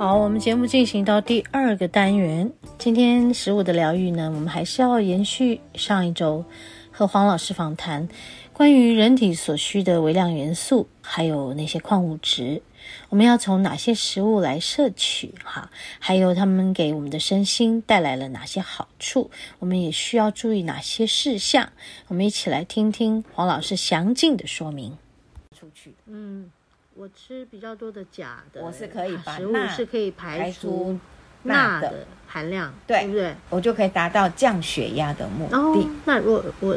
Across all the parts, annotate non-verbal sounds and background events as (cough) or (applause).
好，我们节目进行到第二个单元。今天食物的疗愈呢，我们还是要延续上一周和黄老师访谈关于人体所需的微量元素，还有那些矿物质，我们要从哪些食物来摄取？哈，还有他们给我们的身心带来了哪些好处？我们也需要注意哪些事项？我们一起来听听黄老师详尽的说明。出去，嗯。我吃比较多的钾的，我是可以把食物是可以排出钠的含量，对，对不对？我就可以达到降血压的目的。哦，那我我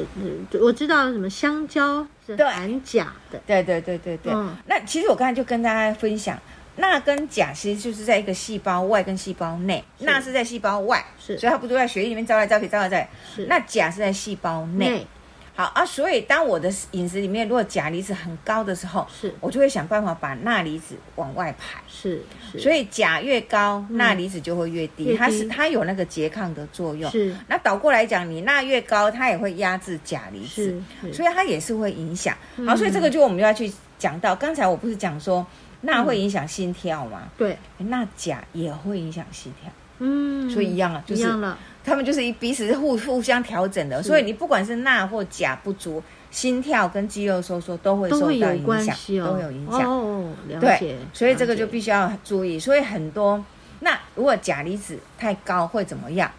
我知道什么香蕉是含钾的，对对对对对。嗯，那其实我刚才就跟大家分享，钠跟钾其实就是在一个细胞外跟细胞内，钠是在细胞外，是，所以它不都在血液里面招来招去招来招来，是。那钾是在细胞内。好啊，所以当我的饮食里面如果钾离子很高的时候，是我就会想办法把钠离子往外排。是，是所以钾越高，钠离子就会越低。它是它有那个拮抗的作用。是。那倒过来讲，你钠越高，它也会压制钾离子，所以它也是会影响。好，所以这个就我们就要去讲到，刚才我不是讲说钠会影响心跳吗？对。那钾也会影响心跳。嗯。所以一样啊，就是。他们就是一彼此互互相调整的，所以你不管是钠或钾不足，心跳跟肌肉收缩都会受到影响，都会有影响。哦，了解。对，所以这个就必须要注意。所以很多，那如果钾离子太高会怎么样？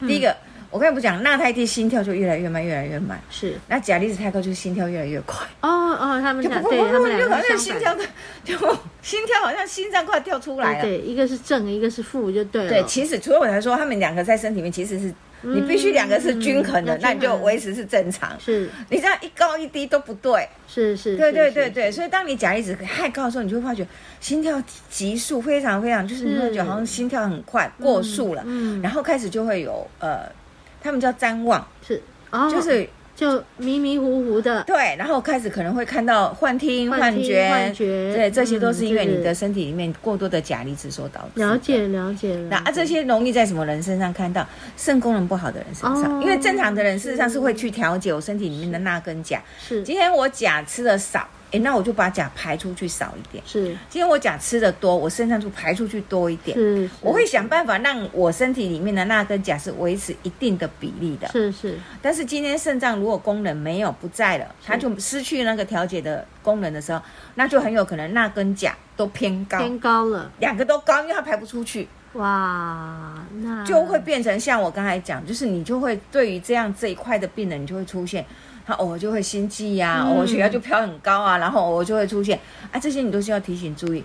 第一个。我刚才不讲，钠太低，心跳就越来越慢，越来越慢。是，那钾离子太高，就心跳越来越快。哦哦，他们就不不不，就好像心跳的，就心跳好像心脏快跳出来了。对，一个是正，一个是负，就对了。对，其实除了我来说，他们两个在身体里面其实是，你必须两个是均衡的，那你就维持是正常。是，你这样一高一低都不对。是是。对对对对，所以当你钾离子太高的时候，你就会发觉心跳急速，非常非常，就是你会觉得好像心跳很快，过速了。嗯。然后开始就会有呃。他们叫瞻望，是，哦、就是就迷迷糊糊的，对，然后开始可能会看到幻听、幻觉，幻觉，对，这些都是因为你的身体里面过多的钾离子所导致。了解，了解了。那啊，这些容易在什么人身上看到？肾功能不好的人身上，哦、因为正常的人事实上是会去调节我身体里面的钠跟钾。是，今天我钾吃的少。哎，那我就把钾排出去少一点。是，今天我钾吃的多，我肾上就排出去多一点。是，是我会想办法让我身体里面的钠跟钾是维持一定的比例的。是是。但是今天肾脏如果功能没有不在了，它就失去那个调节的功能的时候，那就很有可能钠跟钾都偏高。偏高了。两个都高，因为它排不出去。哇，那就会变成像我刚才讲，就是你就会对于这样这一块的病人，你就会出现。他偶尔就会心悸呀、啊，偶尔血压就飘很高啊，然后偶尔就会出现啊，这些你都需要提醒注意，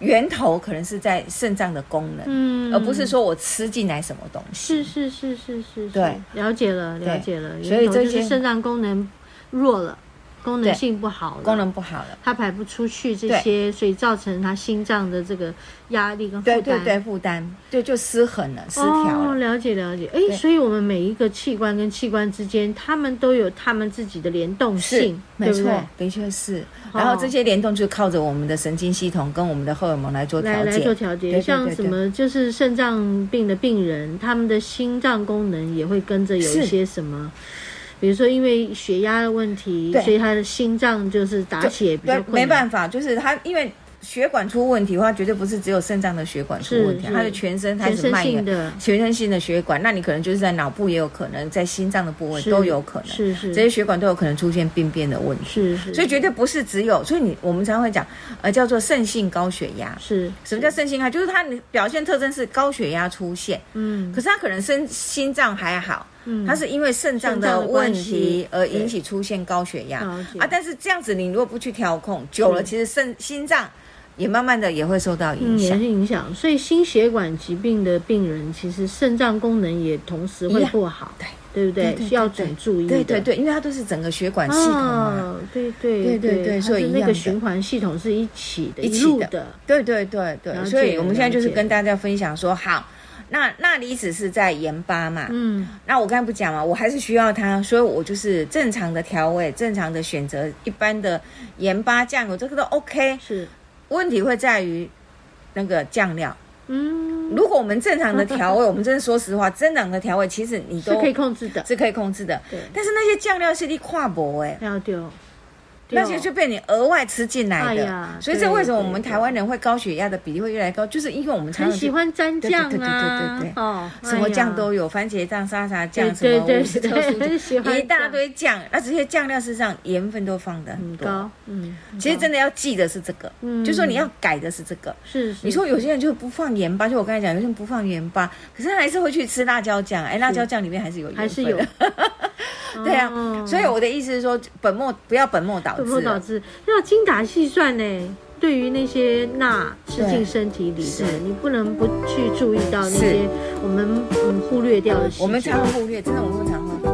源头可能是在肾脏的功能，嗯，而不是说我吃进来什么东西。是是是是是，对，了解了了解了，所以这些肾脏功能弱了。功能性不好了，功能不好了，它排不出去这些，所以造成他心脏的这个压力跟负担，对对对，负担，对，就失衡了，失调了。哦，了解了解，哎，所以我们每一个器官跟器官之间，他们都有他们自己的联动性，没错，的确是。然后这些联动就靠着我们的神经系统跟我们的荷尔蒙来做调节，来做调节。像什么就是肾脏病的病人，他们的心脏功能也会跟着有一些什么。比如说，因为血压的问题，对。所以他的心脏就是打血比较困难。没办法，就是他因为血管出问题的话，绝对不是只有肾脏的血管出问题，他的全身开始蔓延，全身性的。血管，那你可能就是在脑部也有可能，在心脏的部位都有可能，是是，这些血管都有可能出现病变的问题，是是，所以绝对不是只有，所以你我们常常会讲，呃，叫做肾性高血压，是什么叫肾性啊？就是它表现特征是高血压出现，嗯，可是他可能身心脏还好。嗯，它是因为肾脏的问题而引起出现高血压啊，但是这样子你如果不去调控，久了其实肾心脏也慢慢的也会受到影响，也是影响。所以心血管疾病的病人其实肾脏功能也同时会不好，对，对不对？需要很注意。对对对，因为它都是整个血管系统嘛。对对对对，所以那个循环系统是一起的，一路的。对对对对，所以我们现在就是跟大家分享说，好，那钠离子是在盐巴嘛。嗯。那我刚才不讲嘛，我还是需要它，所以我就是正常的调味，正常的选择一般的盐巴酱油，这个都 OK。是。问题会在于那个酱料。嗯，如果我们正常的调味，(laughs) 我们真的说实话，正常的调味其实你都是可以控制的，是可以控制的。对，但是那些酱料是你跨博哎，要丢。那些就被你额外吃进来的，所以这为什么我们台湾人会高血压的比例会越来越高？就是因为我们常喜欢沾酱啊，对对对对对哦，什么酱都有，番茄酱、沙茶 (laughs) 酱，什么五十特一大堆酱。那这些酱料事实上盐分都放的很多，嗯，其实真的要记得是这个，就说你要改的是这个。是，你说有些人就不放盐巴，就我刚才讲，有些人不放盐巴，可是他还是会去吃辣椒酱。哎，辣椒酱里面还是有盐分，还是有。(laughs) 对啊，所以我的意思是说，本末不要本末倒。本末倒置，要精打细算呢。对于那些钠吃进身体里的，你不能不去注意到那些我们嗯忽略掉的。我们常常忽略，真的我们常常忽略，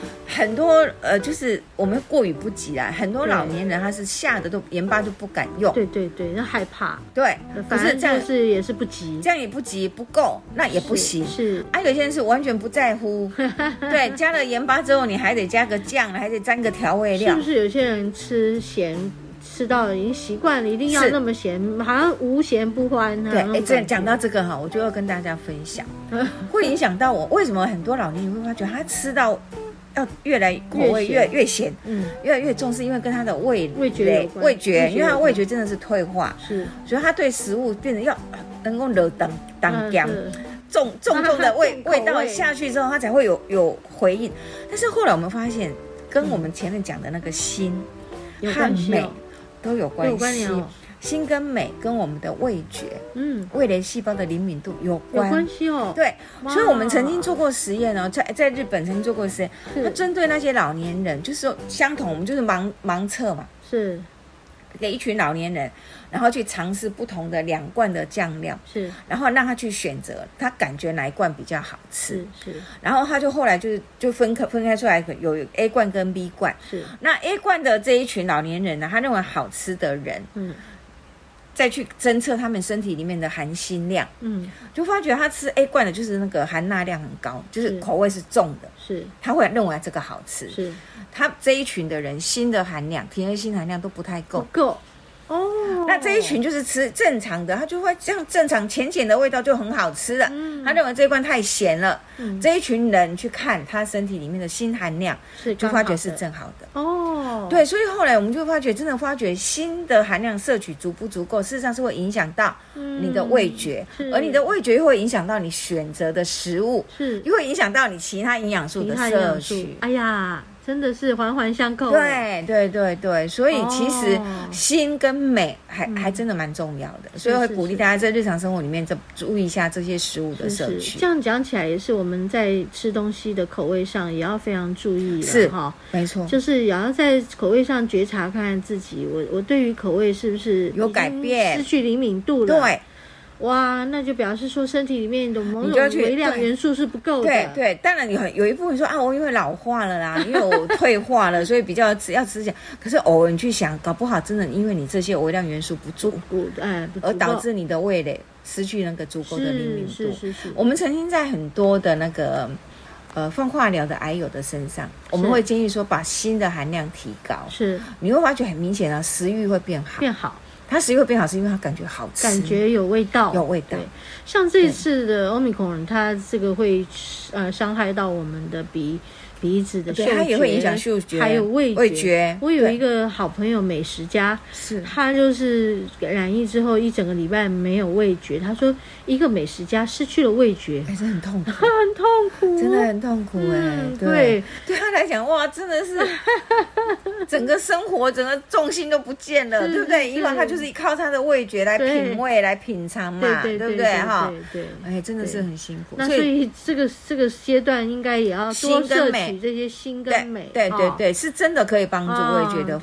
很多呃，就是我们过于不及啦。很多老年人他是吓得都盐巴就不敢用，对对对，那害怕，对，可是这样是也是不急，这样也不急不够，那也不行，是啊，有些人是完全不在乎，(laughs) 对，加了盐巴之后你还得加个酱，还得沾个调味料，是不是？有些人吃咸吃到已经习惯了，一定要那么咸，好像无咸不欢呢。对，哎，这讲到这个哈，我就要跟大家分享。(laughs) 会影响到我，为什么很多老年人会发觉他吃到要越来口味越越咸，嗯，越来越重，是因为跟他的味味觉味觉，因为他味觉真的是退化，是，所以他对食物变得要能够惹当当姜，重重重的味味道下去之后，他才会有有回应。但是后来我们发现，跟我们前面讲的那个心和美都有关系。辛跟美跟我们的味觉，嗯，味蕾细胞的灵敏度有关，有关系哦。对，所以我们曾经做过实验哦，在在日本曾经做过实验，他针对那些老年人，就是说相同，我们就是盲盲测嘛，是。给一群老年人，然后去尝试不同的两罐的酱料，是，然后让他去选择，他感觉哪一罐比较好吃，是，然后他就后来就是就分开分开出来，有 A 罐跟 B 罐，是，那 A 罐的这一群老年人呢，他认为好吃的人，嗯。再去侦测他们身体里面的含锌量，嗯，就发觉他吃 A 罐的，就是那个含钠量很高，就是口味是重的，是。他会认为这个好吃，是。他这一群的人锌的含量，体内锌含量都不太够，够。哦，那这一群就是吃正常的，他就会这样正常浅浅的味道就很好吃了。嗯，他认为这一罐太咸了。嗯，这一群人去看他身体里面的锌含量，是就发觉是正好的。哦，对，所以后来我们就发觉，真的发觉锌的含量摄取足不足够，事实上是会影响到你的味觉，而你的味觉又会影响到你选择的食物，是又会影响到你其他营养素的摄取。哎呀。真的是环环相扣。对对对对，所以其实心跟美还、嗯、还真的蛮重要的，所以会鼓励大家在日常生活里面这注意一下这些食物的摄取。是是，这样讲起来也是我们在吃东西的口味上也要非常注意了，是哈，没错，就是也要在口味上觉察看看自己，我我对于口味是不是有改变，失去灵敏度了？对。哇，那就表示说身体里面的某种微量元素是不够的。对对，当然有有一部分说啊，我因为老化了啦，因为我退化了，所以比较要吃些。可是偶尔你去想，搞不好真的因为你这些微量元素不足，哎，而导致你的味蕾失去那个足够的灵敏度。是是是，是。我们曾经在很多的那个呃放化疗的癌友的身上，我们会建议说把锌的含量提高。是。你会发觉很明显啊，食欲会变好。变好。它食欲会变好，是因为它感觉好吃，感觉有味道，有味道。像这次的欧米孔，它这个会呃伤害到我们的鼻。鼻子的嗅觉，它也会影响嗅觉，还有味觉。味觉，我有一个好朋友美食家，是他就是染疫之后一整个礼拜没有味觉。他说一个美食家失去了味觉，还是很痛苦，(laughs) 很痛苦，真的很痛苦哎、嗯。对，对他来讲，哇，真的是 (laughs) 整个生活整个重心都不见了，对不对？以往他就是靠他的味觉来品味、来品尝嘛，对不对？哈，对，哎，真的是很辛苦。那所以这个这个阶段应该也要多摄取。这些锌跟美，对对对，对，是真的可以帮助味觉的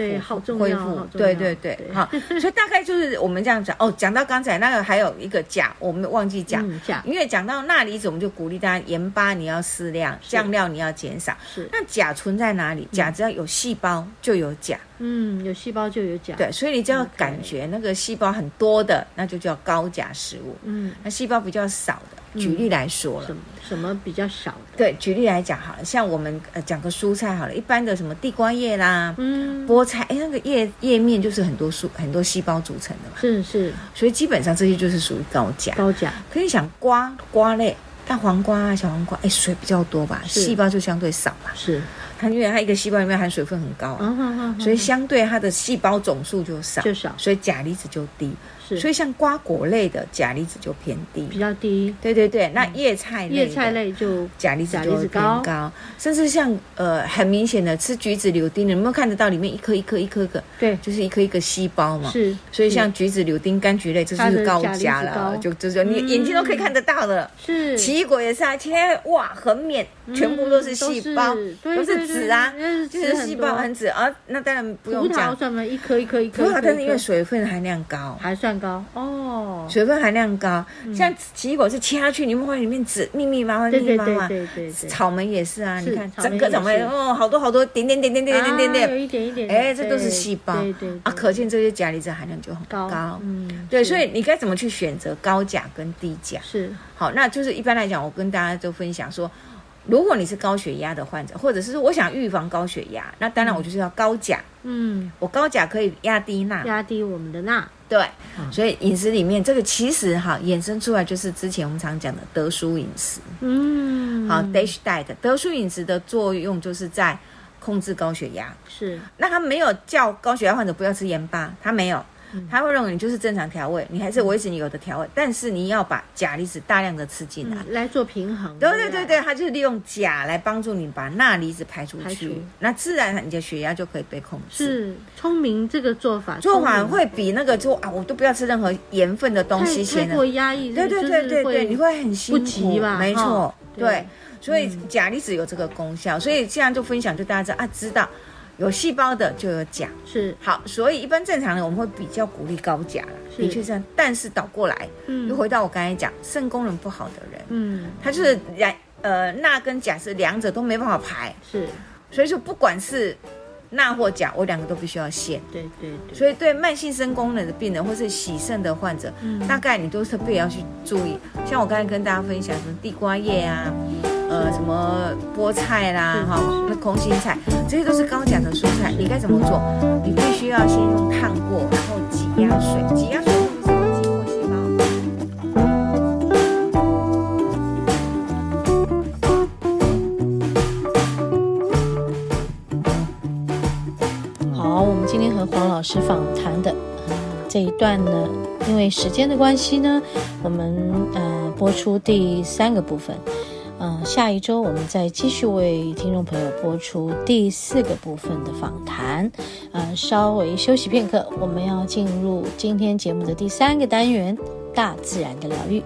恢复，对对对，好，所以大概就是我们这样讲哦。讲到刚才那个还有一个钾，我们忘记讲，因为讲到钠离子，我们就鼓励大家盐巴你要适量，酱料你要减少。是，那钾存在哪里？钾只要有细胞就有钾。嗯，有细胞就有钾。对，所以你只要感觉那个细胞很多的，那就叫高钾食物。嗯，那细胞比较少的，举例来说了，什么什么比较少的？对，举例来讲好了，像我们呃讲个蔬菜好了，一般的什么地瓜叶啦，嗯，菠菜，哎，那个叶叶面就是很多蔬很多细胞组成的嘛。是是，所以基本上这些就是属于高钾。高钾。可以想瓜瓜类，大黄瓜啊，小黄瓜，哎，水比较多吧，细胞就相对少嘛。是。它因为它一个细胞里面含水分很高，所以相对它的细胞总数就少，就少，所以钾离子就低。所以像瓜果类的钾离子就偏低，比较低。对对对，那叶菜类叶菜类就钾离子就偏高，甚至像呃很明显的吃橘子、柳丁，你有没有看得到里面一颗一颗一颗个？对，就是一颗一个细胞嘛。是，所以像橘子、柳丁、柑橘类，这就是高钾了，就就是你眼睛都可以看得到的。是，奇异果也是啊，今天哇很绵，全部都是细胞，都是籽啊，就是细胞很籽啊。那当然不用讲，葡萄什么一颗一颗一颗，葡萄但是因为水分含量高，还算。高哦，水分含量高，像奇异果是切下去，你会发现里面籽密密麻麻，密密麻麻。对对对，草莓也是啊，你看整个草莓哦，好多好多点点点点点点点点，有一点一点，哎，这都是细胞，对对啊，可见这些钾离子含量就很高。嗯，对，所以你该怎么去选择高钾跟低钾？是好，那就是一般来讲，我跟大家都分享说。如果你是高血压的患者，或者是我想预防高血压，那当然我就是要高钾。嗯，我高钾可以压低钠，压低我们的钠。对，嗯、所以饮食里面这个其实哈衍生出来就是之前我们常讲的德舒饮食。嗯，好，DASH diet 得舒饮食的作用就是在控制高血压。是，那他没有叫高血压患者不要吃盐巴，他没有。他会认为你就是正常调味，你还是维持你有的调味，嗯、但是你要把钾离子大量的吃进来、嗯，来做平衡。对对对对，他就是利用钾来帮助你把钠离子排出去，出那自然你的血压就可以被控制。是聪明这个做法，做法会比那个做啊，我都不要吃任何盐分的东西，太过压抑。对对对对对，你会很辛苦。不急吧？没错，对，所以钾离子有这个功效，所以这样就分享，就大家知道啊，知道。有细胞的就有钾，是好，所以一般正常的我们会比较鼓励高钾了，的确是这样。但是倒过来，嗯，又回到我刚才讲，肾功能不好的人，嗯，他就是两呃钠跟钾是两者都没办法排，是，所以说不管是钠或钾，我两个都必须要限，对对对。所以对慢性肾功能的病人或是洗肾的患者，嗯，大概你都特别要去注意。像我刚才跟大家分享什么地瓜叶啊。呃，什么菠菜啦，哈，那空心菜，这些都是高钾的蔬菜。你该怎么做？你必须要先用烫过，然后挤压水，挤压水？激活细胞。好，我们今天和黄老师访谈的这一段呢，因为时间的关系呢，我们呃播出第三个部分。嗯，下一周我们再继续为听众朋友播出第四个部分的访谈。嗯，稍微休息片刻，我们要进入今天节目的第三个单元——大自然的疗愈。